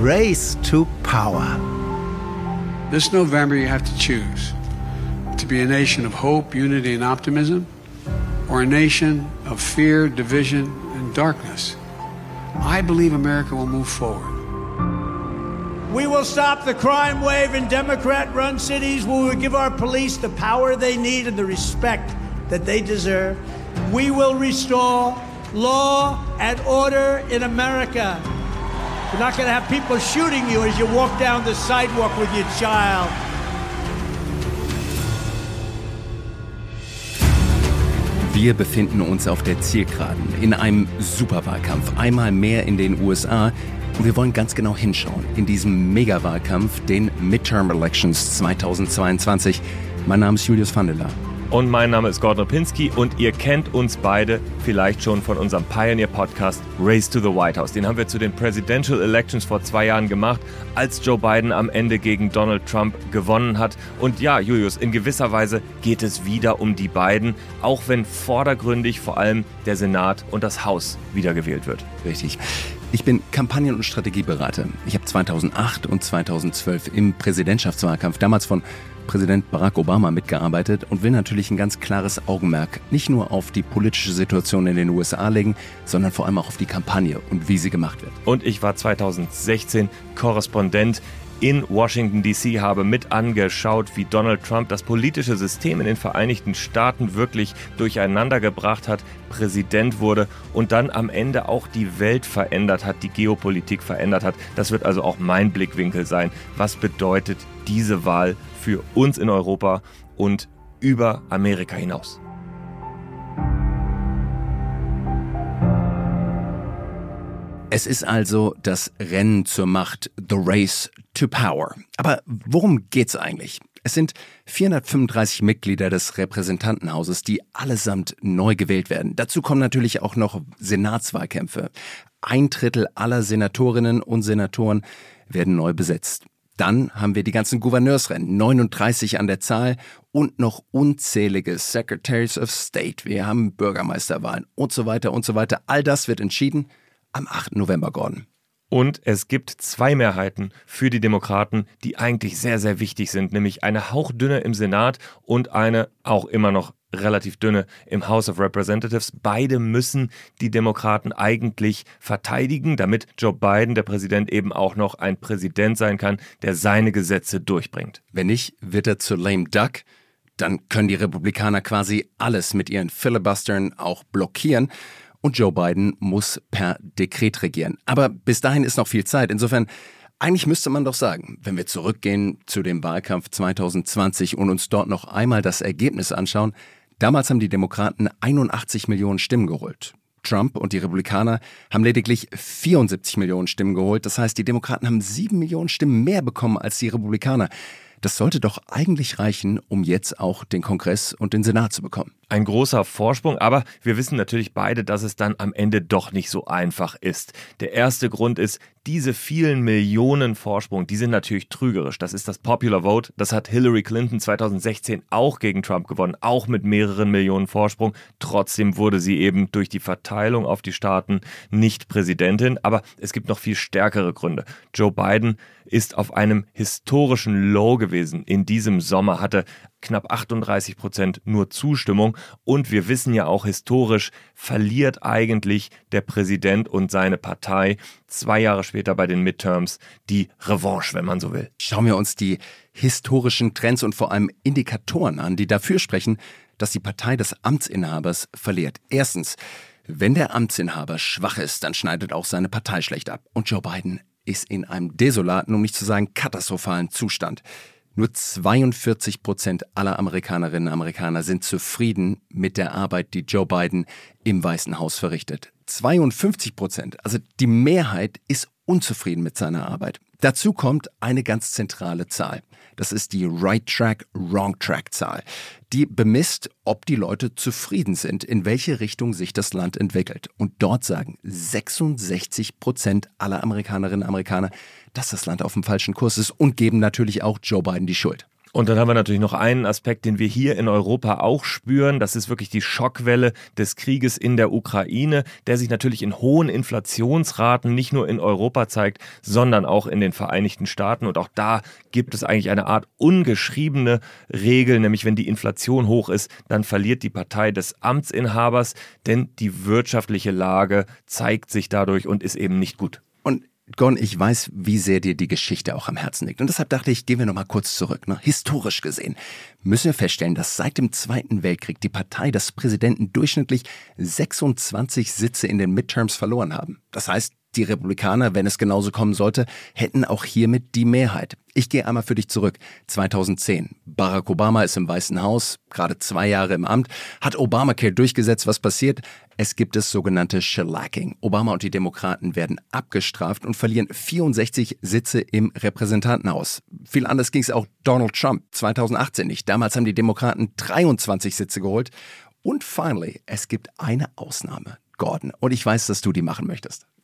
Race to Power. This November, you have to choose to be a nation of hope, unity, and optimism, or a nation of fear, division, and darkness. I believe America will move forward. We will stop the crime wave in Democrat run cities. We will give our police the power they need and the respect that they deserve. We will restore law and order in America. We're not going to have people shooting you as you walk down the sidewalk with your child. Wir befinden uns auf der Zielgeraden in einem Superwahlkampf, einmal mehr in den USA. Und wir wollen ganz genau hinschauen in diesem Megawahlkampf, den Midterm Elections 2022. Mein Name ist Julius Vandela. Und mein Name ist Gordon Pinski und ihr kennt uns beide vielleicht schon von unserem Pioneer-Podcast Race to the White House. Den haben wir zu den Presidential Elections vor zwei Jahren gemacht, als Joe Biden am Ende gegen Donald Trump gewonnen hat. Und ja, Julius, in gewisser Weise geht es wieder um die beiden, auch wenn vordergründig vor allem der Senat und das Haus wiedergewählt wird. Richtig. Ich bin Kampagnen- und Strategieberater. Ich habe 2008 und 2012 im Präsidentschaftswahlkampf damals von Präsident Barack Obama mitgearbeitet und will natürlich ein ganz klares Augenmerk nicht nur auf die politische Situation in den USA legen, sondern vor allem auch auf die Kampagne und wie sie gemacht wird. Und ich war 2016 Korrespondent in Washington, DC habe mit angeschaut, wie Donald Trump das politische System in den Vereinigten Staaten wirklich durcheinander gebracht hat, Präsident wurde und dann am Ende auch die Welt verändert hat, die Geopolitik verändert hat. Das wird also auch mein Blickwinkel sein. Was bedeutet diese Wahl für uns in Europa und über Amerika hinaus. Es ist also das Rennen zur Macht, the race to power. Aber worum geht's eigentlich? Es sind 435 Mitglieder des Repräsentantenhauses, die allesamt neu gewählt werden. Dazu kommen natürlich auch noch Senatswahlkämpfe. Ein Drittel aller Senatorinnen und Senatoren werden neu besetzt. Dann haben wir die ganzen Gouverneursrennen, 39 an der Zahl und noch unzählige Secretaries of State. Wir haben Bürgermeisterwahlen und so weiter und so weiter. All das wird entschieden am 8. November, Gordon. Und es gibt zwei Mehrheiten für die Demokraten, die eigentlich sehr, sehr wichtig sind, nämlich eine hauchdünne im Senat und eine auch immer noch relativ dünne im House of Representatives. Beide müssen die Demokraten eigentlich verteidigen, damit Joe Biden, der Präsident, eben auch noch ein Präsident sein kann, der seine Gesetze durchbringt. Wenn nicht, wird er zu lame duck. Dann können die Republikaner quasi alles mit ihren Filibustern auch blockieren. Und Joe Biden muss per Dekret regieren. Aber bis dahin ist noch viel Zeit. Insofern eigentlich müsste man doch sagen, wenn wir zurückgehen zu dem Wahlkampf 2020 und uns dort noch einmal das Ergebnis anschauen, Damals haben die Demokraten 81 Millionen Stimmen geholt. Trump und die Republikaner haben lediglich 74 Millionen Stimmen geholt. Das heißt, die Demokraten haben 7 Millionen Stimmen mehr bekommen als die Republikaner. Das sollte doch eigentlich reichen, um jetzt auch den Kongress und den Senat zu bekommen ein großer Vorsprung, aber wir wissen natürlich beide, dass es dann am Ende doch nicht so einfach ist. Der erste Grund ist, diese vielen Millionen Vorsprung, die sind natürlich trügerisch. Das ist das Popular Vote. Das hat Hillary Clinton 2016 auch gegen Trump gewonnen, auch mit mehreren Millionen Vorsprung. Trotzdem wurde sie eben durch die Verteilung auf die Staaten nicht Präsidentin. Aber es gibt noch viel stärkere Gründe. Joe Biden ist auf einem historischen Low gewesen. In diesem Sommer hatte knapp 38 Prozent nur Zustimmung. Und wir wissen ja auch historisch, verliert eigentlich der Präsident und seine Partei zwei Jahre später bei den Midterms die Revanche, wenn man so will. Schauen wir uns die historischen Trends und vor allem Indikatoren an, die dafür sprechen, dass die Partei des Amtsinhabers verliert. Erstens, wenn der Amtsinhaber schwach ist, dann schneidet auch seine Partei schlecht ab. Und Joe Biden ist in einem desolaten, um nicht zu sagen katastrophalen Zustand. Nur 42 Prozent aller Amerikanerinnen und Amerikaner sind zufrieden mit der Arbeit, die Joe Biden im Weißen Haus verrichtet. 52 Prozent, also die Mehrheit, ist unzufrieden mit seiner Arbeit. Dazu kommt eine ganz zentrale Zahl. Das ist die Right Track, Wrong Track Zahl. Die bemisst, ob die Leute zufrieden sind, in welche Richtung sich das Land entwickelt. Und dort sagen 66 Prozent aller Amerikanerinnen und Amerikaner, dass das Land auf dem falschen Kurs ist und geben natürlich auch Joe Biden die Schuld. Und dann haben wir natürlich noch einen Aspekt, den wir hier in Europa auch spüren. Das ist wirklich die Schockwelle des Krieges in der Ukraine, der sich natürlich in hohen Inflationsraten nicht nur in Europa zeigt, sondern auch in den Vereinigten Staaten. Und auch da gibt es eigentlich eine Art ungeschriebene Regel, nämlich wenn die Inflation hoch ist, dann verliert die Partei des Amtsinhabers, denn die wirtschaftliche Lage zeigt sich dadurch und ist eben nicht gut. Und Gon, ich weiß, wie sehr dir die Geschichte auch am Herzen liegt. Und deshalb dachte ich, gehen wir nochmal kurz zurück. Ne? Historisch gesehen müssen wir feststellen, dass seit dem Zweiten Weltkrieg die Partei des Präsidenten durchschnittlich 26 Sitze in den Midterms verloren haben. Das heißt, die Republikaner, wenn es genauso kommen sollte, hätten auch hiermit die Mehrheit. Ich gehe einmal für dich zurück. 2010. Barack Obama ist im Weißen Haus, gerade zwei Jahre im Amt, hat Obamacare durchgesetzt. Was passiert? Es gibt das sogenannte Shellacking. Obama und die Demokraten werden abgestraft und verlieren 64 Sitze im Repräsentantenhaus. Viel anders ging es auch Donald Trump 2018 nicht. Damals haben die Demokraten 23 Sitze geholt. Und finally, es gibt eine Ausnahme. Gordon. Und ich weiß, dass du die machen möchtest.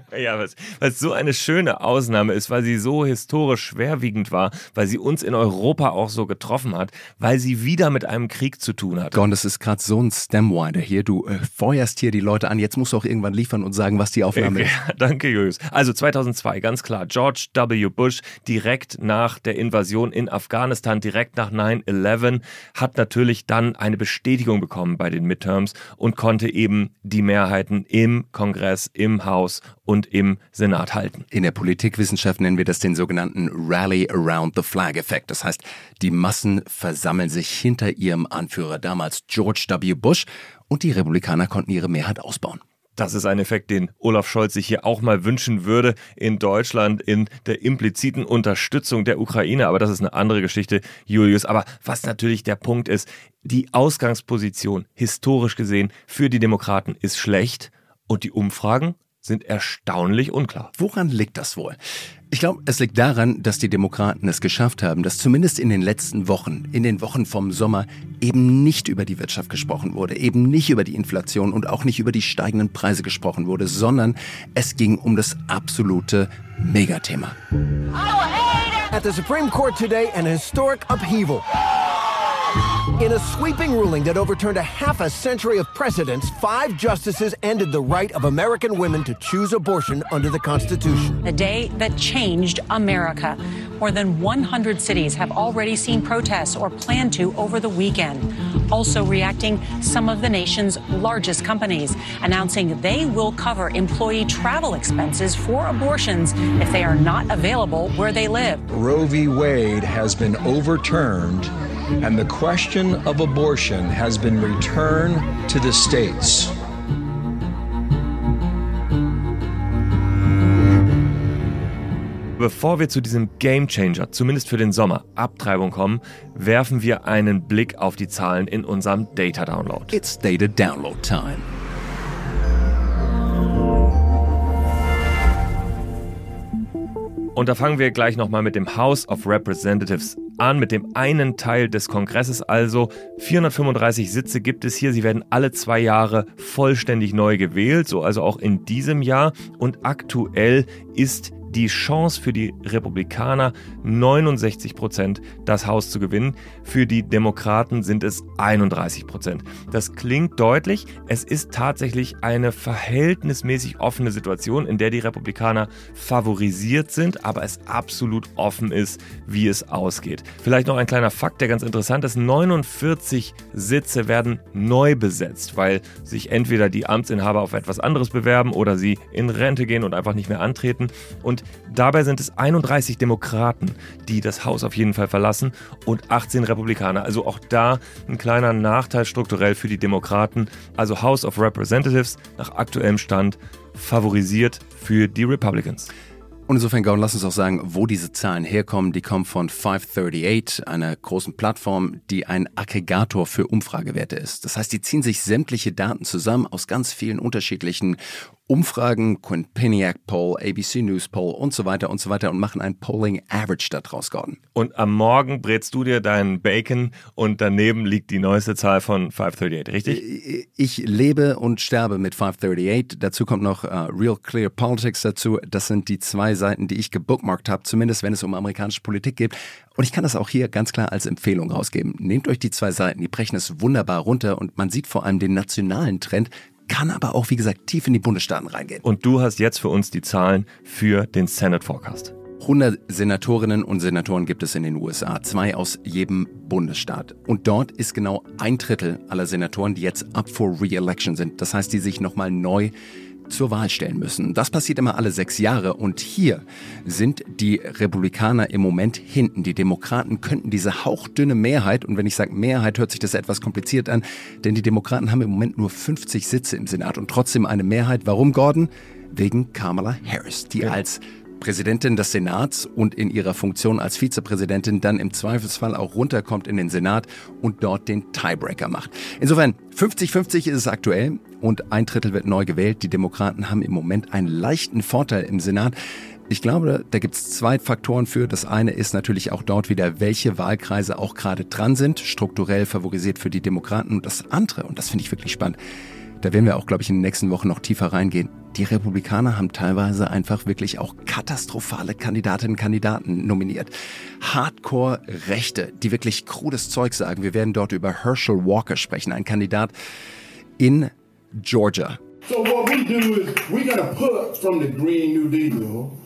Ja, weil es so eine schöne Ausnahme ist, weil sie so historisch schwerwiegend war, weil sie uns in Europa auch so getroffen hat, weil sie wieder mit einem Krieg zu tun hat. Gordon, das ist gerade so ein Stemwinder hier. Du äh, feuerst hier die Leute an. Jetzt musst du auch irgendwann liefern und sagen, was die Aufnahme ist. Ja, danke, Julius. Also 2002, ganz klar. George W. Bush direkt nach der Invasion in Afghanistan, direkt nach 9-11, hat natürlich dann eine Bestätigung bekommen bei den Midterms und konnte eben die Mehrheiten im Kongress, im Haus und im Senat halten. In der Politikwissenschaft nennen wir das den sogenannten Rally Around the Flag Effekt. Das heißt, die Massen versammeln sich hinter ihrem Anführer, damals George W. Bush, und die Republikaner konnten ihre Mehrheit ausbauen. Das ist ein Effekt, den Olaf Scholz sich hier auch mal wünschen würde in Deutschland in der impliziten Unterstützung der Ukraine. Aber das ist eine andere Geschichte, Julius. Aber was natürlich der Punkt ist, die Ausgangsposition historisch gesehen für die Demokraten ist schlecht und die Umfragen sind erstaunlich unklar. Woran liegt das wohl? Ich glaube, es liegt daran, dass die Demokraten es geschafft haben, dass zumindest in den letzten Wochen, in den Wochen vom Sommer, eben nicht über die Wirtschaft gesprochen wurde, eben nicht über die Inflation und auch nicht über die steigenden Preise gesprochen wurde, sondern es ging um das absolute Megathema. At the Supreme Court today, an historic upheaval. In a sweeping ruling that overturned a half a century of precedents, five justices ended the right of American women to choose abortion under the Constitution. A day that changed America. More than 100 cities have already seen protests or plan to over the weekend. Also reacting, some of the nation's largest companies announcing they will cover employee travel expenses for abortions if they are not available where they live. Roe v. Wade has been overturned and the question of abortion has been returned to the states. Bevor wir zu diesem Gamechanger, zumindest für den Sommer, Abtreibung kommen, werfen wir einen Blick auf die Zahlen in unserem Data Download. It's Data Download Time. Und da fangen wir gleich nochmal mit dem House of Representatives an, mit dem einen Teil des Kongresses also. 435 Sitze gibt es hier. Sie werden alle zwei Jahre vollständig neu gewählt, so also auch in diesem Jahr. Und aktuell ist die Chance für die Republikaner 69 Prozent, das Haus zu gewinnen. Für die Demokraten sind es 31 Prozent. Das klingt deutlich. Es ist tatsächlich eine verhältnismäßig offene Situation, in der die Republikaner favorisiert sind, aber es absolut offen ist, wie es ausgeht. Vielleicht noch ein kleiner Fakt, der ganz interessant ist. 49 Sitze werden neu besetzt, weil sich entweder die Amtsinhaber auf etwas anderes bewerben oder sie in Rente gehen und einfach nicht mehr antreten. Und Dabei sind es 31 Demokraten, die das Haus auf jeden Fall verlassen und 18 Republikaner. Also auch da ein kleiner Nachteil strukturell für die Demokraten. Also House of Representatives nach aktuellem Stand favorisiert für die Republicans. Und insofern, Gordon, lass uns auch sagen, wo diese Zahlen herkommen. Die kommen von 538, einer großen Plattform, die ein Aggregator für Umfragewerte ist. Das heißt, die ziehen sich sämtliche Daten zusammen aus ganz vielen unterschiedlichen Umfragen, Quinnipiac Poll, ABC News Poll und so weiter und so weiter und machen ein Polling Average daraus, Gordon. Und am Morgen brätst du dir deinen Bacon und daneben liegt die neueste Zahl von 538, richtig? Ich lebe und sterbe mit 538. Dazu kommt noch uh, Real Clear Politics dazu. Das sind die zwei Seiten, die ich gebookmarkt habe, zumindest wenn es um amerikanische Politik geht. Und ich kann das auch hier ganz klar als Empfehlung rausgeben. Nehmt euch die zwei Seiten, die brechen es wunderbar runter und man sieht vor allem den nationalen Trend, kann aber auch, wie gesagt, tief in die Bundesstaaten reingehen. Und du hast jetzt für uns die Zahlen für den Senate Forecast. 100 Senatorinnen und Senatoren gibt es in den USA, zwei aus jedem Bundesstaat. Und dort ist genau ein Drittel aller Senatoren, die jetzt up for re-election sind. Das heißt, die sich nochmal neu zur Wahl stellen müssen. Das passiert immer alle sechs Jahre und hier sind die Republikaner im Moment hinten. Die Demokraten könnten diese hauchdünne Mehrheit, und wenn ich sage Mehrheit, hört sich das etwas kompliziert an, denn die Demokraten haben im Moment nur 50 Sitze im Senat und trotzdem eine Mehrheit. Warum, Gordon? Wegen Kamala Harris, die ja. als Präsidentin des Senats und in ihrer Funktion als Vizepräsidentin dann im Zweifelsfall auch runterkommt in den Senat und dort den Tiebreaker macht. Insofern 50-50 ist es aktuell und ein Drittel wird neu gewählt. Die Demokraten haben im Moment einen leichten Vorteil im Senat. Ich glaube, da gibt es zwei Faktoren für. Das eine ist natürlich auch dort wieder, welche Wahlkreise auch gerade dran sind, strukturell favorisiert für die Demokraten. Und das andere, und das finde ich wirklich spannend, da werden wir auch, glaube ich, in den nächsten Wochen noch tiefer reingehen. Die Republikaner haben teilweise einfach wirklich auch katastrophale Kandidatinnen und Kandidaten nominiert. Hardcore-Rechte, die wirklich krudes Zeug sagen. Wir werden dort über Herschel Walker sprechen, ein Kandidat in Georgia. So what we do is we're gonna put from the Green New Deal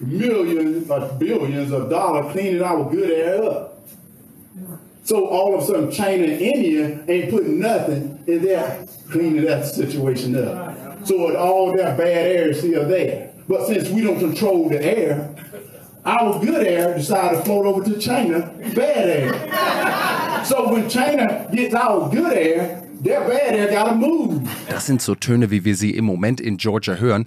millions or billions of dollars cleaning our good air up. So all of a sudden, China and India ain't putting nothing in there cleaning that situation up. So all that bad air is still there. But since we don't control the air, our good air decided to float over to China, bad air. So when China gets our good air, Das sind so Töne, wie wir sie im Moment in Georgia hören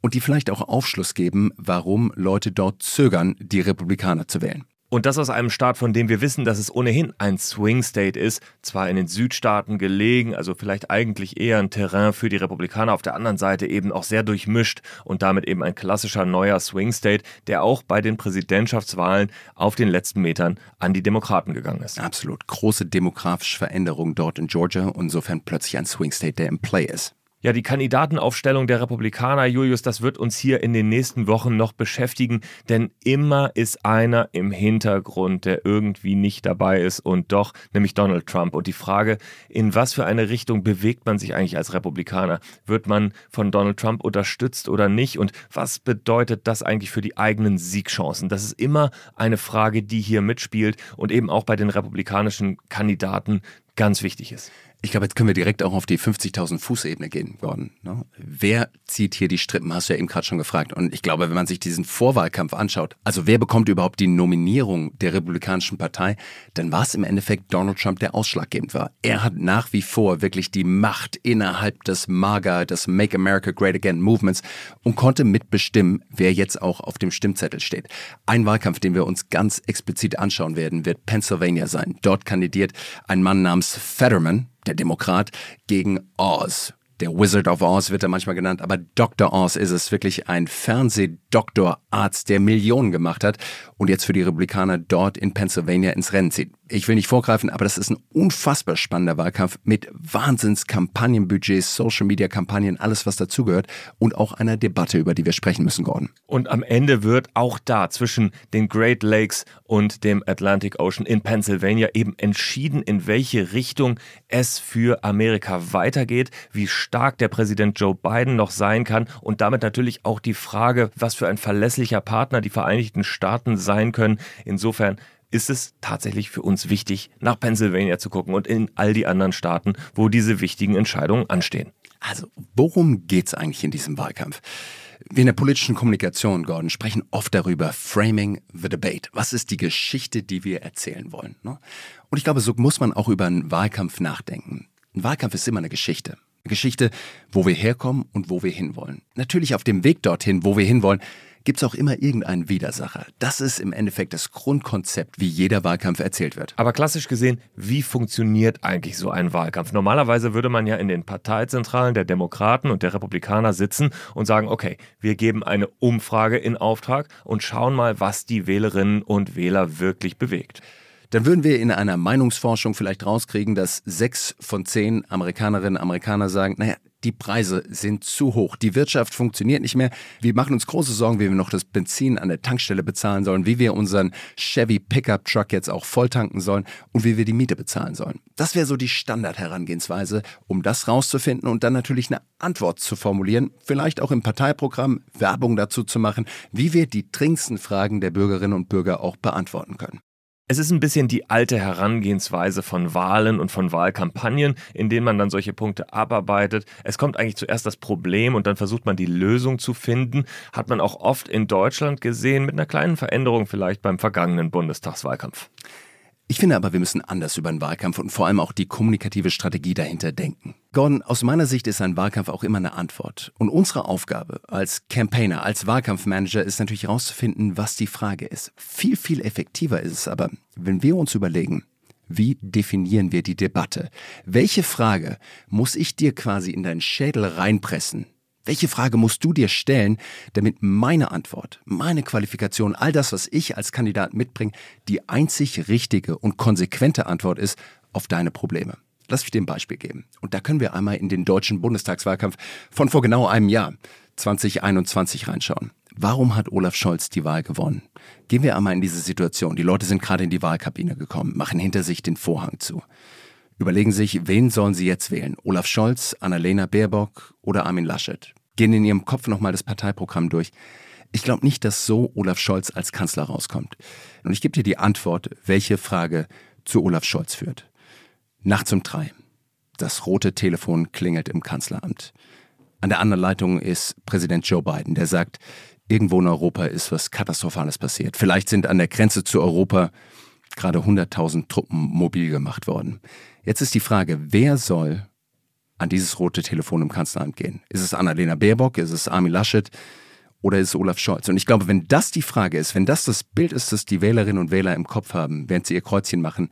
und die vielleicht auch Aufschluss geben, warum Leute dort zögern, die Republikaner zu wählen. Und das aus einem Staat, von dem wir wissen, dass es ohnehin ein Swing State ist, zwar in den Südstaaten gelegen, also vielleicht eigentlich eher ein Terrain für die Republikaner, auf der anderen Seite eben auch sehr durchmischt und damit eben ein klassischer neuer Swing State, der auch bei den Präsidentschaftswahlen auf den letzten Metern an die Demokraten gegangen ist. Absolut. Große demografische Veränderung dort in Georgia, insofern plötzlich ein Swing State, der im Play ist. Ja, die Kandidatenaufstellung der Republikaner, Julius, das wird uns hier in den nächsten Wochen noch beschäftigen, denn immer ist einer im Hintergrund, der irgendwie nicht dabei ist und doch, nämlich Donald Trump. Und die Frage, in was für eine Richtung bewegt man sich eigentlich als Republikaner? Wird man von Donald Trump unterstützt oder nicht? Und was bedeutet das eigentlich für die eigenen Siegchancen? Das ist immer eine Frage, die hier mitspielt und eben auch bei den republikanischen Kandidaten ganz wichtig ist. Ich glaube, jetzt können wir direkt auch auf die 50.000 Fuß-Ebene gehen, Gordon. Ne? Wer zieht hier die Strippen? Hast du ja eben gerade schon gefragt. Und ich glaube, wenn man sich diesen Vorwahlkampf anschaut, also wer bekommt überhaupt die Nominierung der Republikanischen Partei, dann war es im Endeffekt Donald Trump, der ausschlaggebend war. Er hat nach wie vor wirklich die Macht innerhalb des MAGA, des Make America Great Again Movements und konnte mitbestimmen, wer jetzt auch auf dem Stimmzettel steht. Ein Wahlkampf, den wir uns ganz explizit anschauen werden, wird Pennsylvania sein. Dort kandidiert ein Mann namens Fetterman, der Demokrat, gegen Oz. Der Wizard of Oz wird er manchmal genannt, aber Dr. Oz ist es wirklich ein Fernseh-Doktorarzt, der Millionen gemacht hat und jetzt für die Republikaner dort in Pennsylvania ins Rennen zieht. Ich will nicht vorgreifen, aber das ist ein unfassbar spannender Wahlkampf mit Wahnsinns-Kampagnenbudgets, Social-Media-Kampagnen, alles was dazugehört und auch einer Debatte, über die wir sprechen müssen, Gordon. Und am Ende wird auch da zwischen den Great Lakes und dem Atlantic Ocean in Pennsylvania eben entschieden, in welche Richtung es für Amerika weitergeht, wie stark der Präsident Joe Biden noch sein kann und damit natürlich auch die Frage, was für ein verlässlicher Partner die Vereinigten Staaten sein können. Insofern ist es tatsächlich für uns wichtig, nach Pennsylvania zu gucken und in all die anderen Staaten, wo diese wichtigen Entscheidungen anstehen. Also, worum geht es eigentlich in diesem Wahlkampf? Wir in der politischen Kommunikation, Gordon, sprechen oft darüber, framing the debate. Was ist die Geschichte, die wir erzählen wollen? Ne? Und ich glaube, so muss man auch über einen Wahlkampf nachdenken. Ein Wahlkampf ist immer eine Geschichte. Eine Geschichte, wo wir herkommen und wo wir hinwollen. Natürlich auf dem Weg dorthin, wo wir hinwollen, gibt es auch immer irgendeinen Widersacher. Das ist im Endeffekt das Grundkonzept, wie jeder Wahlkampf erzählt wird. Aber klassisch gesehen, wie funktioniert eigentlich so ein Wahlkampf? Normalerweise würde man ja in den Parteizentralen der Demokraten und der Republikaner sitzen und sagen, okay, wir geben eine Umfrage in Auftrag und schauen mal, was die Wählerinnen und Wähler wirklich bewegt dann würden wir in einer Meinungsforschung vielleicht rauskriegen, dass sechs von zehn Amerikanerinnen und Amerikaner sagen, naja, die Preise sind zu hoch, die Wirtschaft funktioniert nicht mehr, wir machen uns große Sorgen, wie wir noch das Benzin an der Tankstelle bezahlen sollen, wie wir unseren Chevy Pickup Truck jetzt auch voll tanken sollen und wie wir die Miete bezahlen sollen. Das wäre so die Standardherangehensweise, um das rauszufinden und dann natürlich eine Antwort zu formulieren, vielleicht auch im Parteiprogramm Werbung dazu zu machen, wie wir die dringendsten Fragen der Bürgerinnen und Bürger auch beantworten können. Es ist ein bisschen die alte Herangehensweise von Wahlen und von Wahlkampagnen, in denen man dann solche Punkte abarbeitet. Es kommt eigentlich zuerst das Problem und dann versucht man die Lösung zu finden. Hat man auch oft in Deutschland gesehen, mit einer kleinen Veränderung vielleicht beim vergangenen Bundestagswahlkampf. Ich finde aber, wir müssen anders über den Wahlkampf und vor allem auch die kommunikative Strategie dahinter denken. Gordon, aus meiner Sicht ist ein Wahlkampf auch immer eine Antwort. Und unsere Aufgabe als Campaigner, als Wahlkampfmanager ist natürlich herauszufinden, was die Frage ist. Viel, viel effektiver ist es aber, wenn wir uns überlegen, wie definieren wir die Debatte? Welche Frage muss ich dir quasi in deinen Schädel reinpressen, welche Frage musst du dir stellen, damit meine Antwort, meine Qualifikation, all das, was ich als Kandidat mitbringe, die einzig richtige und konsequente Antwort ist auf deine Probleme? Lass mich dir ein Beispiel geben. Und da können wir einmal in den deutschen Bundestagswahlkampf von vor genau einem Jahr, 2021, reinschauen. Warum hat Olaf Scholz die Wahl gewonnen? Gehen wir einmal in diese Situation. Die Leute sind gerade in die Wahlkabine gekommen, machen hinter sich den Vorhang zu überlegen sich, wen sollen sie jetzt wählen? Olaf Scholz, Annalena Baerbock oder Armin Laschet? Gehen in ihrem Kopf nochmal das Parteiprogramm durch. Ich glaube nicht, dass so Olaf Scholz als Kanzler rauskommt. Und ich gebe dir die Antwort, welche Frage zu Olaf Scholz führt. Nachts um drei. Das rote Telefon klingelt im Kanzleramt. An der anderen Leitung ist Präsident Joe Biden, der sagt, irgendwo in Europa ist was Katastrophales passiert. Vielleicht sind an der Grenze zu Europa gerade 100.000 Truppen mobil gemacht worden. Jetzt ist die Frage, wer soll an dieses rote Telefon im Kanzleramt gehen? Ist es Annalena Baerbock? Ist es Armin Laschet? Oder ist es Olaf Scholz? Und ich glaube, wenn das die Frage ist, wenn das das Bild ist, das die Wählerinnen und Wähler im Kopf haben, während sie ihr Kreuzchen machen,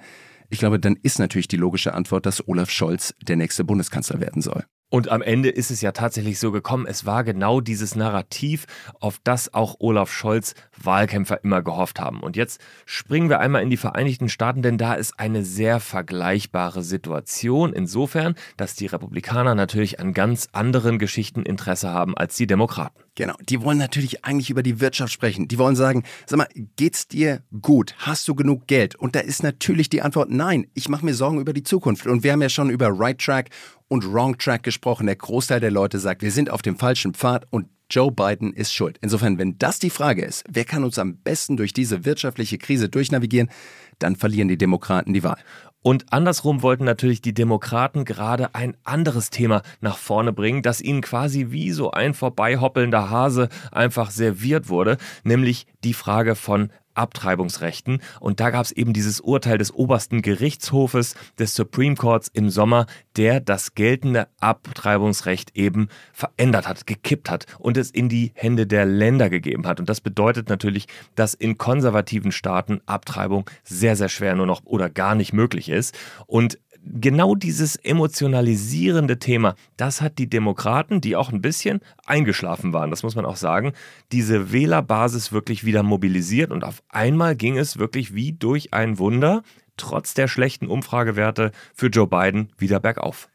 ich glaube, dann ist natürlich die logische Antwort, dass Olaf Scholz der nächste Bundeskanzler werden soll. Und am Ende ist es ja tatsächlich so gekommen, es war genau dieses Narrativ, auf das auch Olaf Scholz Wahlkämpfer immer gehofft haben. Und jetzt springen wir einmal in die Vereinigten Staaten, denn da ist eine sehr vergleichbare Situation insofern, dass die Republikaner natürlich an ganz anderen Geschichten Interesse haben als die Demokraten. Genau, die wollen natürlich eigentlich über die Wirtschaft sprechen. Die wollen sagen, sag mal, geht's dir gut? Hast du genug Geld? Und da ist natürlich die Antwort nein. Ich mache mir Sorgen über die Zukunft. Und wir haben ja schon über Right Track und Wrong Track gesprochen. Der Großteil der Leute sagt, wir sind auf dem falschen Pfad und Joe Biden ist schuld. Insofern, wenn das die Frage ist, wer kann uns am besten durch diese wirtschaftliche Krise durchnavigieren, dann verlieren die Demokraten die Wahl. Und andersrum wollten natürlich die Demokraten gerade ein anderes Thema nach vorne bringen, das ihnen quasi wie so ein vorbeihoppelnder Hase einfach serviert wurde, nämlich die Frage von Abtreibungsrechten. Und da gab es eben dieses Urteil des obersten Gerichtshofes des Supreme Courts im Sommer, der das geltende Abtreibungsrecht eben verändert hat, gekippt hat und es in die Hände der Länder gegeben hat. Und das bedeutet natürlich, dass in konservativen Staaten Abtreibung sehr, sehr schwer nur noch oder gar nicht möglich ist. Und genau dieses emotionalisierende Thema, das hat die Demokraten, die auch ein bisschen eingeschlafen waren, das muss man auch sagen, diese Wählerbasis wirklich wieder mobilisiert und auf einmal ging es wirklich wie durch ein Wunder, trotz der schlechten Umfragewerte für Joe Biden wieder bergauf.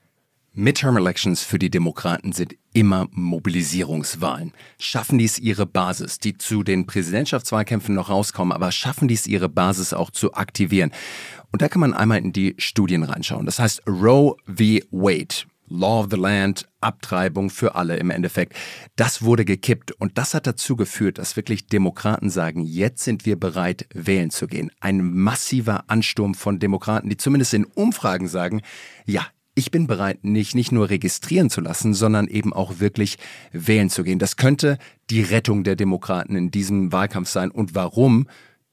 Midterm Elections für die Demokraten sind immer Mobilisierungswahlen. Schaffen dies ihre Basis, die zu den Präsidentschaftswahlkämpfen noch rauskommen, aber schaffen dies ihre Basis auch zu aktivieren? Und da kann man einmal in die Studien reinschauen. Das heißt Roe v. Wade. Law of the Land, Abtreibung für alle im Endeffekt. Das wurde gekippt und das hat dazu geführt, dass wirklich Demokraten sagen, jetzt sind wir bereit, wählen zu gehen. Ein massiver Ansturm von Demokraten, die zumindest in Umfragen sagen, ja, ich bin bereit, nicht, nicht nur registrieren zu lassen, sondern eben auch wirklich wählen zu gehen. Das könnte die Rettung der Demokraten in diesem Wahlkampf sein. Und warum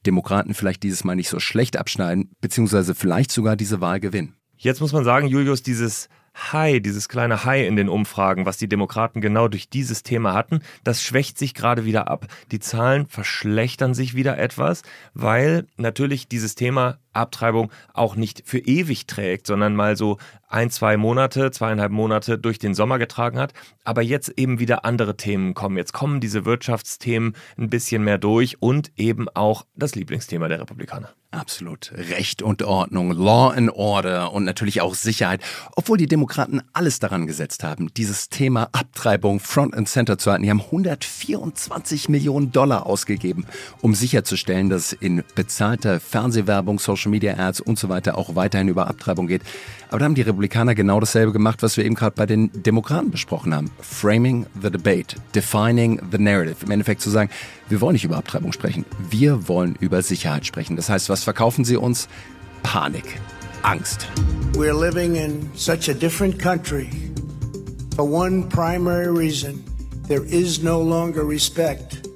Demokraten vielleicht dieses Mal nicht so schlecht abschneiden, beziehungsweise vielleicht sogar diese Wahl gewinnen. Jetzt muss man sagen, Julius, dieses High, dieses kleine High in den Umfragen, was die Demokraten genau durch dieses Thema hatten, das schwächt sich gerade wieder ab. Die Zahlen verschlechtern sich wieder etwas, weil natürlich dieses Thema Abtreibung auch nicht für ewig trägt, sondern mal so ein, zwei Monate, zweieinhalb Monate durch den Sommer getragen hat. Aber jetzt eben wieder andere Themen kommen. Jetzt kommen diese Wirtschaftsthemen ein bisschen mehr durch und eben auch das Lieblingsthema der Republikaner. Absolut. Recht und Ordnung, Law and Order und natürlich auch Sicherheit. Obwohl die Demokraten alles daran gesetzt haben, dieses Thema Abtreibung front and center zu halten. Die haben 124 Millionen Dollar ausgegeben, um sicherzustellen, dass in bezahlter Fernsehwerbung, Social Media Ads und so weiter auch weiterhin über Abtreibung geht. Aber da haben die Republikaner genau dasselbe gemacht, was wir eben gerade bei den Demokraten besprochen haben. Framing the debate, defining the narrative. Im Endeffekt zu sagen, wir wollen nicht über Abtreibung sprechen, wir wollen über Sicherheit sprechen. Das heißt, was verkaufen sie uns? Panik, Angst. We're living in such a different country for one primary reason. There is no longer respect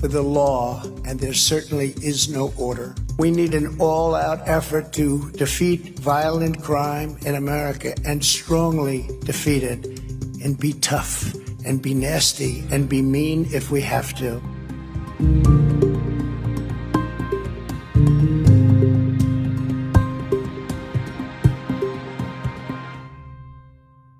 for the law, and there certainly is no order. We need an all out effort to defeat violent crime in America and strongly defeat it and be tough and be nasty and be mean if we have to.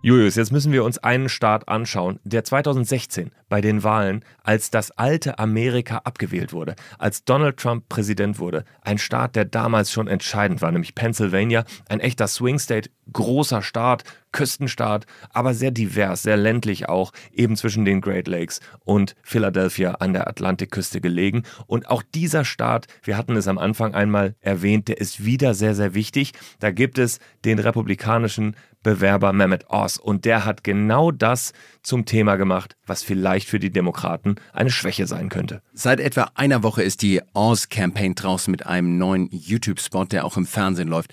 Julius, jetzt müssen wir uns einen Staat anschauen, der 2016 bei den Wahlen als das alte Amerika abgewählt wurde, als Donald Trump Präsident wurde. Ein Staat, der damals schon entscheidend war, nämlich Pennsylvania, ein echter Swing State, großer Staat, Küstenstaat, aber sehr divers, sehr ländlich auch, eben zwischen den Great Lakes und Philadelphia an der Atlantikküste gelegen. Und auch dieser Staat, wir hatten es am Anfang einmal erwähnt, der ist wieder sehr, sehr wichtig. Da gibt es den republikanischen Bewerber Mehmet Oz und der hat genau das zum Thema gemacht, was vielleicht für die Demokraten eine Schwäche sein könnte. Seit etwa einer Woche ist die Oz-Campaign draußen mit einem neuen YouTube-Spot, der auch im Fernsehen läuft.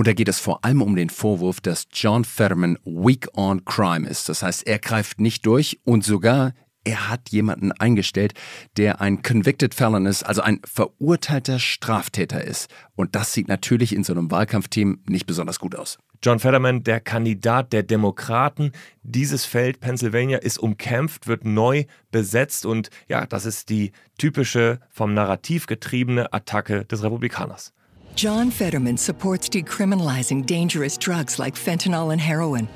Und da geht es vor allem um den Vorwurf, dass John Fetterman weak on crime ist. Das heißt, er greift nicht durch und sogar er hat jemanden eingestellt, der ein convicted felon ist, also ein verurteilter Straftäter ist. Und das sieht natürlich in so einem Wahlkampfteam nicht besonders gut aus. John Fetterman, der Kandidat der Demokraten. Dieses Feld Pennsylvania ist umkämpft, wird neu besetzt und ja, das ist die typische vom Narrativ getriebene Attacke des Republikaners. John Fetterman supports decriminalizing dangerous drugs like fentanyl and heroin.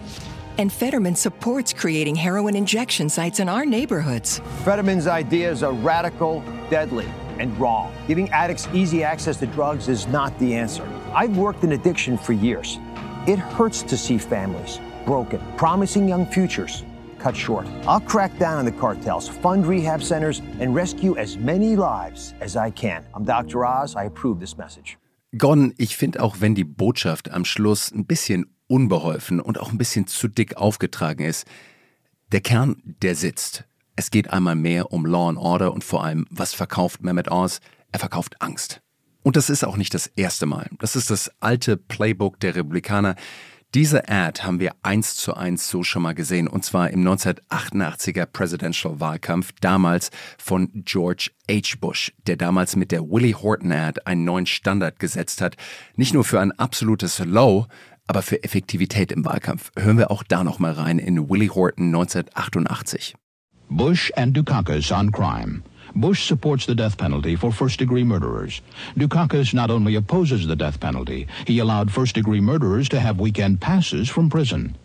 And Fetterman supports creating heroin injection sites in our neighborhoods. Fetterman's ideas are radical, deadly, and wrong. Giving addicts easy access to drugs is not the answer. I've worked in addiction for years. It hurts to see families broken, promising young futures cut short. I'll crack down on the cartels, fund rehab centers, and rescue as many lives as I can. I'm Dr. Oz. I approve this message. Gordon, ich finde auch, wenn die Botschaft am Schluss ein bisschen unbeholfen und auch ein bisschen zu dick aufgetragen ist, der Kern, der sitzt. Es geht einmal mehr um Law and Order und vor allem, was verkauft Mehmet Oz? Er verkauft Angst. Und das ist auch nicht das erste Mal. Das ist das alte Playbook der Republikaner. Diese Ad haben wir eins zu eins so schon mal gesehen, und zwar im 1988er Presidential Wahlkampf, damals von George H. Bush, der damals mit der Willie Horton Ad einen neuen Standard gesetzt hat. Nicht nur für ein absolutes Low, aber für Effektivität im Wahlkampf. Hören wir auch da noch mal rein in Willie Horton 1988. Bush and Dukakis on crime. Bush supports the death penalty for first-degree murderers. Dukakis not only opposes the death penalty, he allowed first-degree murderers to have weekend passes from prison.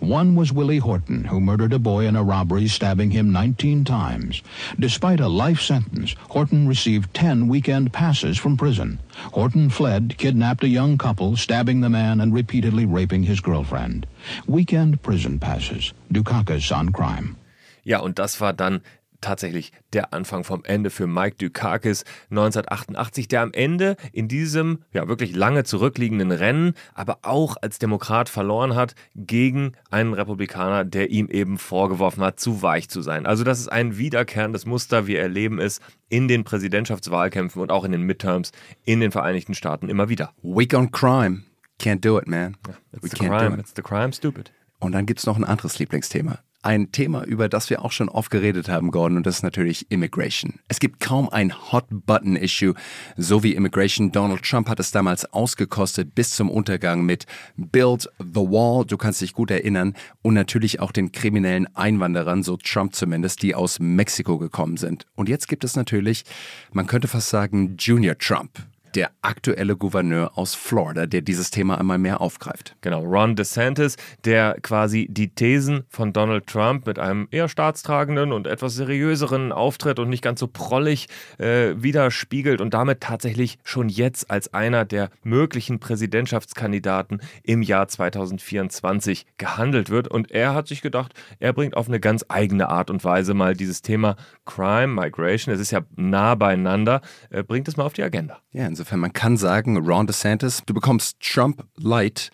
One was Willie Horton, who murdered a boy in a robbery, stabbing him 19 times. Despite a life sentence, Horton received 10 weekend passes from prison. Horton fled, kidnapped a young couple, stabbing the man and repeatedly raping his girlfriend. Weekend prison passes. Dukakis on crime. Ja, und das war dann tatsächlich der Anfang vom Ende für Mike Dukakis 1988, der am Ende in diesem ja wirklich lange zurückliegenden Rennen, aber auch als Demokrat verloren hat gegen einen Republikaner, der ihm eben vorgeworfen hat, zu weich zu sein. Also das ist ein wiederkehrendes Muster, wir erleben es in den Präsidentschaftswahlkämpfen und auch in den Midterms in den Vereinigten Staaten immer wieder. Weak on crime. Can't do it, man. It's We the crime. It's the crime, stupid. Und dann gibt es noch ein anderes Lieblingsthema. Ein Thema, über das wir auch schon oft geredet haben, Gordon, und das ist natürlich Immigration. Es gibt kaum ein Hot-Button-Issue, so wie Immigration. Donald Trump hat es damals ausgekostet bis zum Untergang mit Build the Wall, du kannst dich gut erinnern, und natürlich auch den kriminellen Einwanderern, so Trump zumindest, die aus Mexiko gekommen sind. Und jetzt gibt es natürlich, man könnte fast sagen, Junior Trump der aktuelle Gouverneur aus Florida, der dieses Thema einmal mehr aufgreift. Genau, Ron DeSantis, der quasi die Thesen von Donald Trump mit einem eher staatstragenden und etwas seriöseren Auftritt und nicht ganz so prollig äh, widerspiegelt und damit tatsächlich schon jetzt als einer der möglichen Präsidentschaftskandidaten im Jahr 2024 gehandelt wird. Und er hat sich gedacht, er bringt auf eine ganz eigene Art und Weise mal dieses Thema Crime, Migration, es ist ja nah beieinander, äh, bringt es mal auf die Agenda. Ja, insofern Insofern, man kann sagen, Ron DeSantis, du bekommst Trump light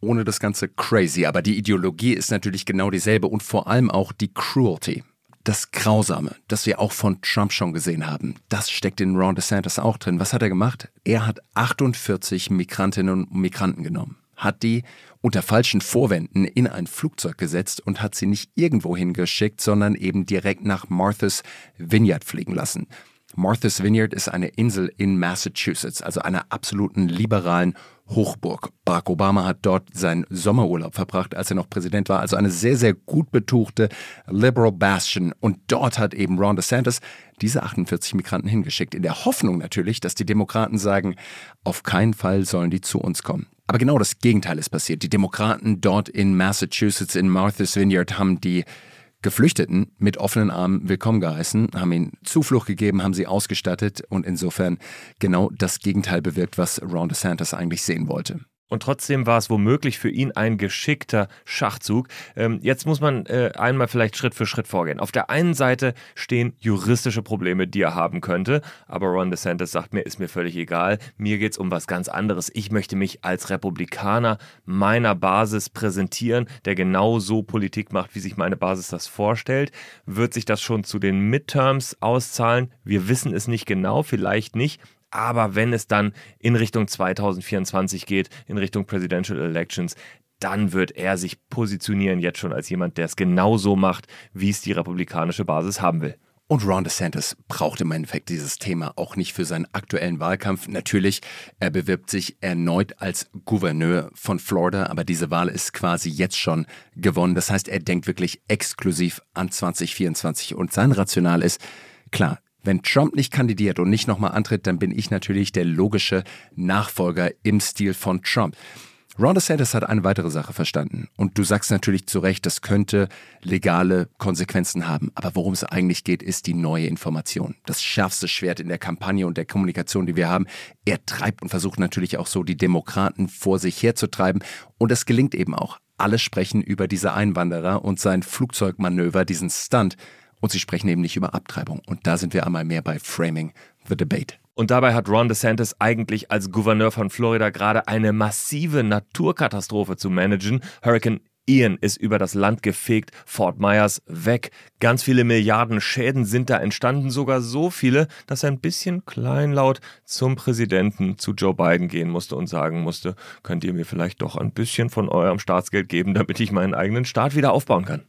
ohne das ganze crazy. Aber die Ideologie ist natürlich genau dieselbe und vor allem auch die Cruelty. Das Grausame, das wir auch von Trump schon gesehen haben, das steckt in Ron DeSantis auch drin. Was hat er gemacht? Er hat 48 Migrantinnen und Migranten genommen, hat die unter falschen Vorwänden in ein Flugzeug gesetzt und hat sie nicht irgendwo hingeschickt, sondern eben direkt nach Martha's Vineyard fliegen lassen. Martha's Vineyard ist eine Insel in Massachusetts, also einer absoluten liberalen Hochburg. Barack Obama hat dort seinen Sommerurlaub verbracht, als er noch Präsident war. Also eine sehr, sehr gut betuchte Liberal Bastion. Und dort hat eben Ron DeSantis diese 48 Migranten hingeschickt. In der Hoffnung natürlich, dass die Demokraten sagen, auf keinen Fall sollen die zu uns kommen. Aber genau das Gegenteil ist passiert. Die Demokraten dort in Massachusetts, in Martha's Vineyard, haben die Geflüchteten mit offenen Armen willkommen geheißen, haben ihnen Zuflucht gegeben, haben sie ausgestattet und insofern genau das Gegenteil bewirkt, was Ron DeSantis eigentlich sehen wollte. Und trotzdem war es womöglich für ihn ein geschickter Schachzug. Ähm, jetzt muss man äh, einmal vielleicht Schritt für Schritt vorgehen. Auf der einen Seite stehen juristische Probleme, die er haben könnte. Aber Ron DeSantis sagt mir, ist mir völlig egal. Mir geht es um was ganz anderes. Ich möchte mich als Republikaner meiner Basis präsentieren, der genau so Politik macht, wie sich meine Basis das vorstellt. Wird sich das schon zu den Midterms auszahlen? Wir wissen es nicht genau, vielleicht nicht. Aber wenn es dann in Richtung 2024 geht, in Richtung Presidential Elections, dann wird er sich positionieren jetzt schon als jemand, der es genauso macht, wie es die republikanische Basis haben will. Und Ron DeSantis braucht im Endeffekt dieses Thema auch nicht für seinen aktuellen Wahlkampf. Natürlich, er bewirbt sich erneut als Gouverneur von Florida, aber diese Wahl ist quasi jetzt schon gewonnen. Das heißt, er denkt wirklich exklusiv an 2024 und sein Rational ist, klar, wenn Trump nicht kandidiert und nicht nochmal antritt, dann bin ich natürlich der logische Nachfolger im Stil von Trump. Ron DeSantis hat eine weitere Sache verstanden. Und du sagst natürlich zu Recht, das könnte legale Konsequenzen haben. Aber worum es eigentlich geht, ist die neue Information. Das schärfste Schwert in der Kampagne und der Kommunikation, die wir haben. Er treibt und versucht natürlich auch so, die Demokraten vor sich herzutreiben. Und das gelingt eben auch. Alle sprechen über diese Einwanderer und sein Flugzeugmanöver, diesen Stunt. Und sie sprechen eben nicht über Abtreibung. Und da sind wir einmal mehr bei Framing the Debate. Und dabei hat Ron DeSantis eigentlich als Gouverneur von Florida gerade eine massive Naturkatastrophe zu managen. Hurricane Ian ist über das Land gefegt, Fort Myers weg. Ganz viele Milliarden Schäden sind da entstanden, sogar so viele, dass er ein bisschen kleinlaut zum Präsidenten, zu Joe Biden gehen musste und sagen musste, könnt ihr mir vielleicht doch ein bisschen von eurem Staatsgeld geben, damit ich meinen eigenen Staat wieder aufbauen kann.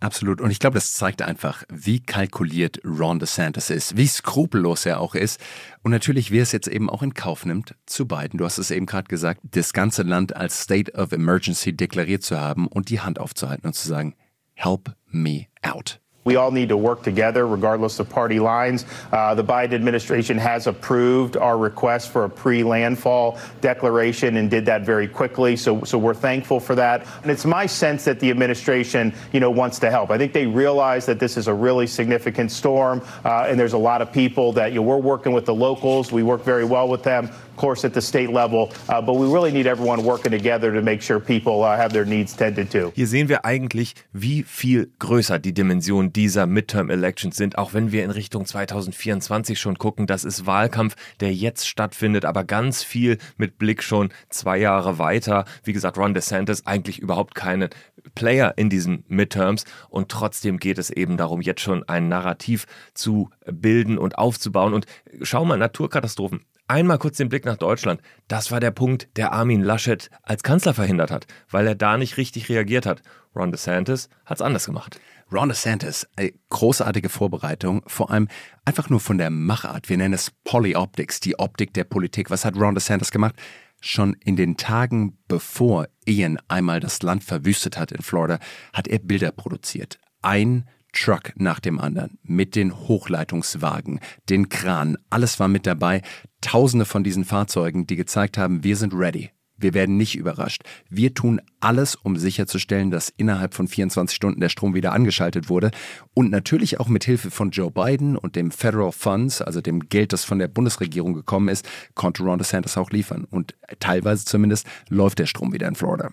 Absolut. Und ich glaube, das zeigt einfach, wie kalkuliert Ron DeSantis ist, wie skrupellos er auch ist. Und natürlich, wie er es jetzt eben auch in Kauf nimmt, zu beiden. Du hast es eben gerade gesagt, das ganze Land als State of Emergency deklariert zu haben und die Hand aufzuhalten und zu sagen, help me out. We all need to work together, regardless of party lines. Uh, the Biden administration has approved our request for a pre-landfall declaration and did that very quickly. So, so we're thankful for that. And it's my sense that the administration, you know, wants to help. I think they realize that this is a really significant storm, uh, and there's a lot of people that you know, we're working with the locals. We work very well with them course, at the state level. Uh, but we really need everyone working together to make sure people uh, have their needs tended to. Hier sehen wir eigentlich, wie viel größer die Dimensionen dieser Midterm Elections sind, auch wenn wir in Richtung 2024 schon gucken. Das ist Wahlkampf, der jetzt stattfindet, aber ganz viel mit Blick schon zwei Jahre weiter. Wie gesagt, Ron DeSantis eigentlich überhaupt keine Player in diesen Midterms und trotzdem geht es eben darum, jetzt schon ein Narrativ zu bilden und aufzubauen. Und schau mal, Naturkatastrophen. Einmal kurz den Blick nach Deutschland. Das war der Punkt, der Armin Laschet als Kanzler verhindert hat, weil er da nicht richtig reagiert hat. Ron DeSantis hat es anders gemacht. Ron DeSantis, großartige Vorbereitung, vor allem einfach nur von der Machart. Wir nennen es Polyoptics, die Optik der Politik. Was hat Ron DeSantis gemacht? Schon in den Tagen bevor Ian einmal das Land verwüstet hat in Florida, hat er Bilder produziert. Ein Truck nach dem anderen mit den Hochleitungswagen, den Kran, alles war mit dabei. Tausende von diesen Fahrzeugen, die gezeigt haben, wir sind ready. Wir werden nicht überrascht. Wir tun alles, um sicherzustellen, dass innerhalb von 24 Stunden der Strom wieder angeschaltet wurde. Und natürlich auch mit Hilfe von Joe Biden und dem Federal Funds, also dem Geld, das von der Bundesregierung gekommen ist, konnte Ron DeSantis auch liefern. Und teilweise zumindest läuft der Strom wieder in Florida.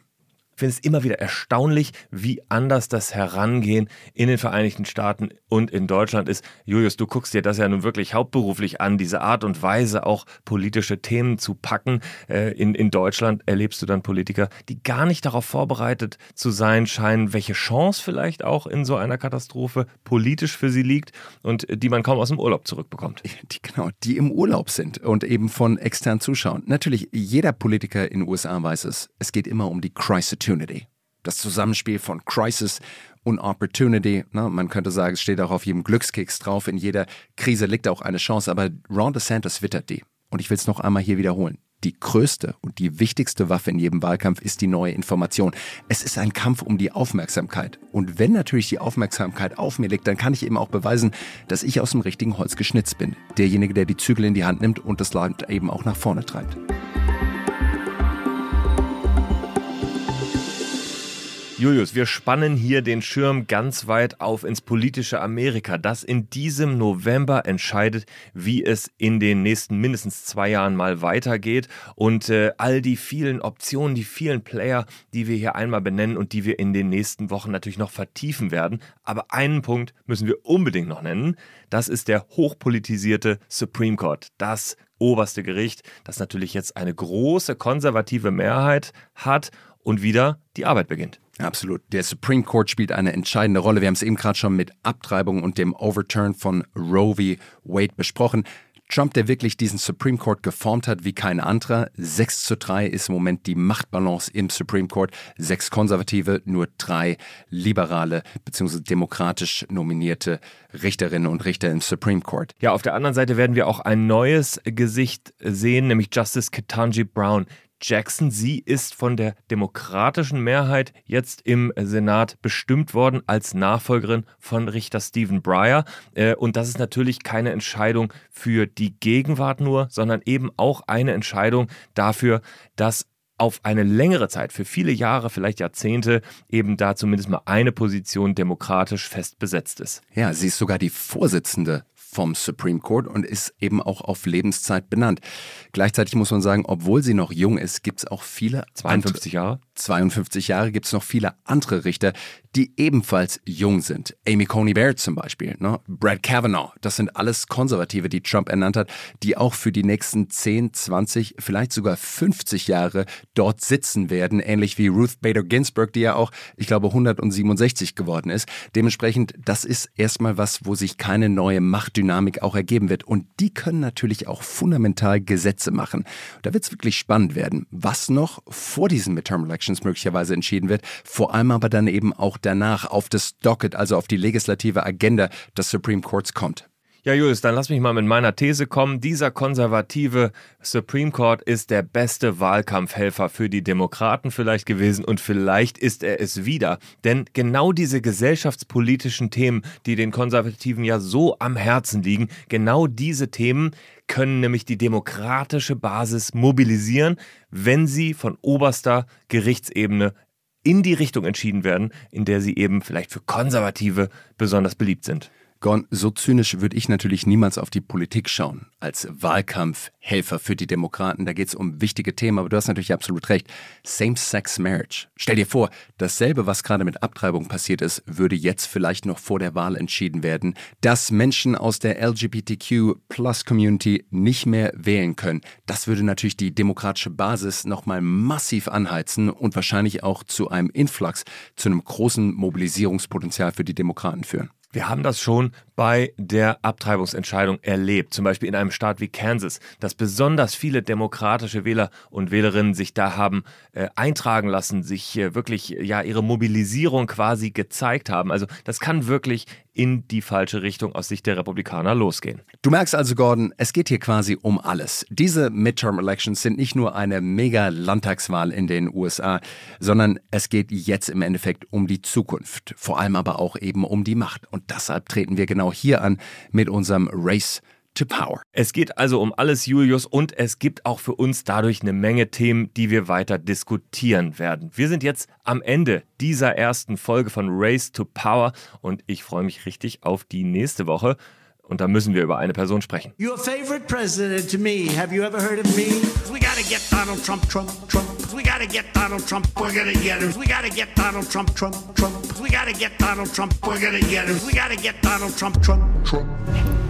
Ich finde es immer wieder erstaunlich, wie anders das Herangehen in den Vereinigten Staaten und in Deutschland ist. Julius, du guckst dir das ja nun wirklich hauptberuflich an, diese Art und Weise auch politische Themen zu packen. Äh, in, in Deutschland erlebst du dann Politiker, die gar nicht darauf vorbereitet zu sein scheinen, welche Chance vielleicht auch in so einer Katastrophe politisch für sie liegt und die man kaum aus dem Urlaub zurückbekommt. Die, genau, die im Urlaub sind und eben von extern zuschauen. Natürlich, jeder Politiker in den USA weiß es. Es geht immer um die Crisis Opportunity. Das Zusammenspiel von Crisis und Opportunity. Ne? Man könnte sagen, es steht auch auf jedem Glückskeks drauf. In jeder Krise liegt auch eine Chance. Aber Ron DeSantis wittert die. Und ich will es noch einmal hier wiederholen. Die größte und die wichtigste Waffe in jedem Wahlkampf ist die neue Information. Es ist ein Kampf um die Aufmerksamkeit. Und wenn natürlich die Aufmerksamkeit auf mir liegt, dann kann ich eben auch beweisen, dass ich aus dem richtigen Holz geschnitzt bin. Derjenige, der die Zügel in die Hand nimmt und das Land eben auch nach vorne treibt. Julius, wir spannen hier den Schirm ganz weit auf ins politische Amerika, das in diesem November entscheidet, wie es in den nächsten mindestens zwei Jahren mal weitergeht. Und äh, all die vielen Optionen, die vielen Player, die wir hier einmal benennen und die wir in den nächsten Wochen natürlich noch vertiefen werden. Aber einen Punkt müssen wir unbedingt noch nennen. Das ist der hochpolitisierte Supreme Court. Das oberste Gericht, das natürlich jetzt eine große konservative Mehrheit hat und wieder die Arbeit beginnt. Absolut. Der Supreme Court spielt eine entscheidende Rolle. Wir haben es eben gerade schon mit Abtreibung und dem Overturn von Roe v. Wade besprochen. Trump, der wirklich diesen Supreme Court geformt hat wie kein anderer. 6 zu 3 ist im Moment die Machtbalance im Supreme Court. Sechs Konservative, nur drei liberale bzw. demokratisch nominierte Richterinnen und Richter im Supreme Court. Ja, auf der anderen Seite werden wir auch ein neues Gesicht sehen, nämlich Justice Ketanji Brown. Jackson. Sie ist von der demokratischen Mehrheit jetzt im Senat bestimmt worden als Nachfolgerin von Richter Stephen Breyer. Äh, und das ist natürlich keine Entscheidung für die Gegenwart nur, sondern eben auch eine Entscheidung dafür, dass auf eine längere Zeit, für viele Jahre, vielleicht Jahrzehnte, eben da zumindest mal eine Position demokratisch fest besetzt ist. Ja, sie ist sogar die Vorsitzende vom Supreme Court und ist eben auch auf Lebenszeit benannt. Gleichzeitig muss man sagen, obwohl sie noch jung ist, gibt es auch viele 52 Jahre. 52 Jahre gibt es noch viele andere Richter, die ebenfalls jung sind. Amy Coney Barrett zum Beispiel, ne? Brad Kavanaugh, das sind alles Konservative, die Trump ernannt hat, die auch für die nächsten 10, 20, vielleicht sogar 50 Jahre dort sitzen werden, ähnlich wie Ruth Bader Ginsburg, die ja auch, ich glaube, 167 geworden ist. Dementsprechend, das ist erstmal was, wo sich keine neue Machtdynamik auch ergeben wird. Und die können natürlich auch fundamental Gesetze machen. Da wird es wirklich spannend werden, was noch vor diesen Midterm Elections möglicherweise entschieden wird, vor allem aber dann eben auch danach auf das Docket, also auf die legislative Agenda des Supreme Courts kommt. Ja, Julius, dann lass mich mal mit meiner These kommen. Dieser konservative Supreme Court ist der beste Wahlkampfhelfer für die Demokraten vielleicht gewesen und vielleicht ist er es wieder. Denn genau diese gesellschaftspolitischen Themen, die den Konservativen ja so am Herzen liegen, genau diese Themen können nämlich die demokratische Basis mobilisieren, wenn sie von oberster Gerichtsebene in die Richtung entschieden werden, in der sie eben vielleicht für Konservative besonders beliebt sind. Gorn, so zynisch würde ich natürlich niemals auf die Politik schauen, als Wahlkampfhelfer für die Demokraten. Da geht es um wichtige Themen, aber du hast natürlich absolut recht. Same-Sex-Marriage. Stell dir vor, dasselbe, was gerade mit Abtreibung passiert ist, würde jetzt vielleicht noch vor der Wahl entschieden werden, dass Menschen aus der LGBTQ-Plus-Community nicht mehr wählen können. Das würde natürlich die demokratische Basis nochmal massiv anheizen und wahrscheinlich auch zu einem Influx, zu einem großen Mobilisierungspotenzial für die Demokraten führen. Wir haben das schon bei der Abtreibungsentscheidung erlebt, zum Beispiel in einem Staat wie Kansas, dass besonders viele demokratische Wähler und Wählerinnen sich da haben äh, eintragen lassen, sich äh, wirklich ja ihre Mobilisierung quasi gezeigt haben. Also das kann wirklich in die falsche Richtung aus Sicht der Republikaner losgehen. Du merkst also, Gordon, es geht hier quasi um alles. Diese Midterm Elections sind nicht nur eine mega Landtagswahl in den USA, sondern es geht jetzt im Endeffekt um die Zukunft, vor allem aber auch eben um die Macht. Und deshalb treten wir genau hier an mit unserem Race to Power. Es geht also um alles, Julius, und es gibt auch für uns dadurch eine Menge Themen, die wir weiter diskutieren werden. Wir sind jetzt am Ende dieser ersten Folge von Race to Power und ich freue mich richtig auf die nächste Woche. Und da müssen wir über eine Person sprechen. Your favorite president to me. Have you ever heard of me? We gotta get Donald Trump, Trump, Trump. We gotta get Donald Trump. We're gonna get him. We gotta get Donald Trump, Trump, Trump. We gotta get Donald Trump. We're gonna get him. We gotta get Donald Trump, Trump, Trump.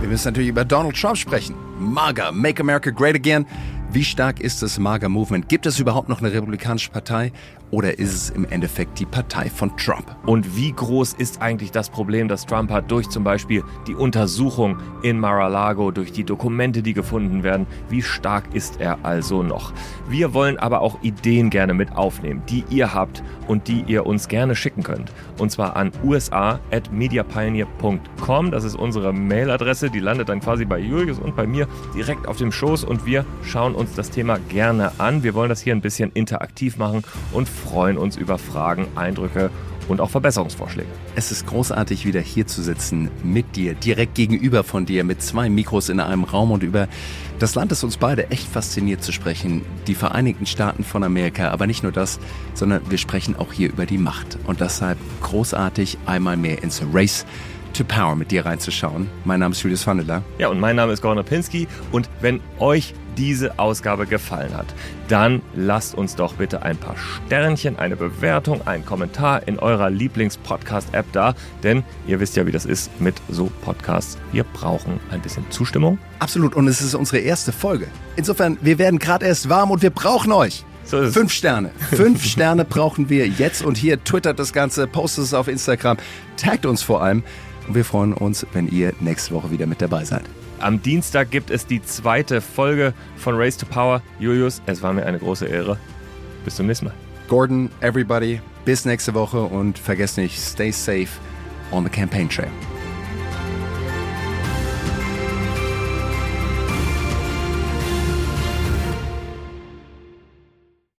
Wir müssen natürlich über Donald Trump sprechen. MAGA, Make America Great Again. Wie stark ist das MAGA-Movement? Gibt es überhaupt noch eine republikanische Partei? Oder ist es im Endeffekt die Partei von Trump? Und wie groß ist eigentlich das Problem, das Trump hat durch zum Beispiel die Untersuchung in Mar-a-Lago, durch die Dokumente, die gefunden werden? Wie stark ist er also noch? Wir wollen aber auch Ideen gerne mit aufnehmen, die ihr habt und die ihr uns gerne schicken könnt. Und zwar an usa.mediapioneer.com. Das ist unsere Mailadresse. Die landet dann quasi bei Julius und bei mir direkt auf dem Schoß und wir schauen uns das Thema gerne an. Wir wollen das hier ein bisschen interaktiv machen und freuen uns über Fragen, Eindrücke und auch Verbesserungsvorschläge. Es ist großartig, wieder hier zu sitzen mit dir, direkt gegenüber von dir, mit zwei Mikros in einem Raum und über das Land, das uns beide echt fasziniert zu sprechen, die Vereinigten Staaten von Amerika. Aber nicht nur das, sondern wir sprechen auch hier über die Macht. Und deshalb großartig, einmal mehr ins Race to Power mit dir reinzuschauen. Mein Name ist Julius Vandeler. Ja, und mein Name ist Gordon Pinski. Und wenn euch diese Ausgabe gefallen hat, dann lasst uns doch bitte ein paar Sternchen, eine Bewertung, einen Kommentar in eurer Lieblings-Podcast-App da, denn ihr wisst ja, wie das ist mit so Podcasts. Wir brauchen ein bisschen Zustimmung. Absolut, und es ist unsere erste Folge. Insofern, wir werden gerade erst warm und wir brauchen euch. So Fünf Sterne. Fünf Sterne brauchen wir jetzt und hier twittert das Ganze, postet es auf Instagram, taggt uns vor allem und wir freuen uns, wenn ihr nächste Woche wieder mit dabei seid. Am Dienstag gibt es die zweite Folge von Race to Power. Julius, es war mir eine große Ehre. Bis zum nächsten Mal. Gordon, everybody, bis nächste Woche und vergesst nicht, stay safe on the campaign trail.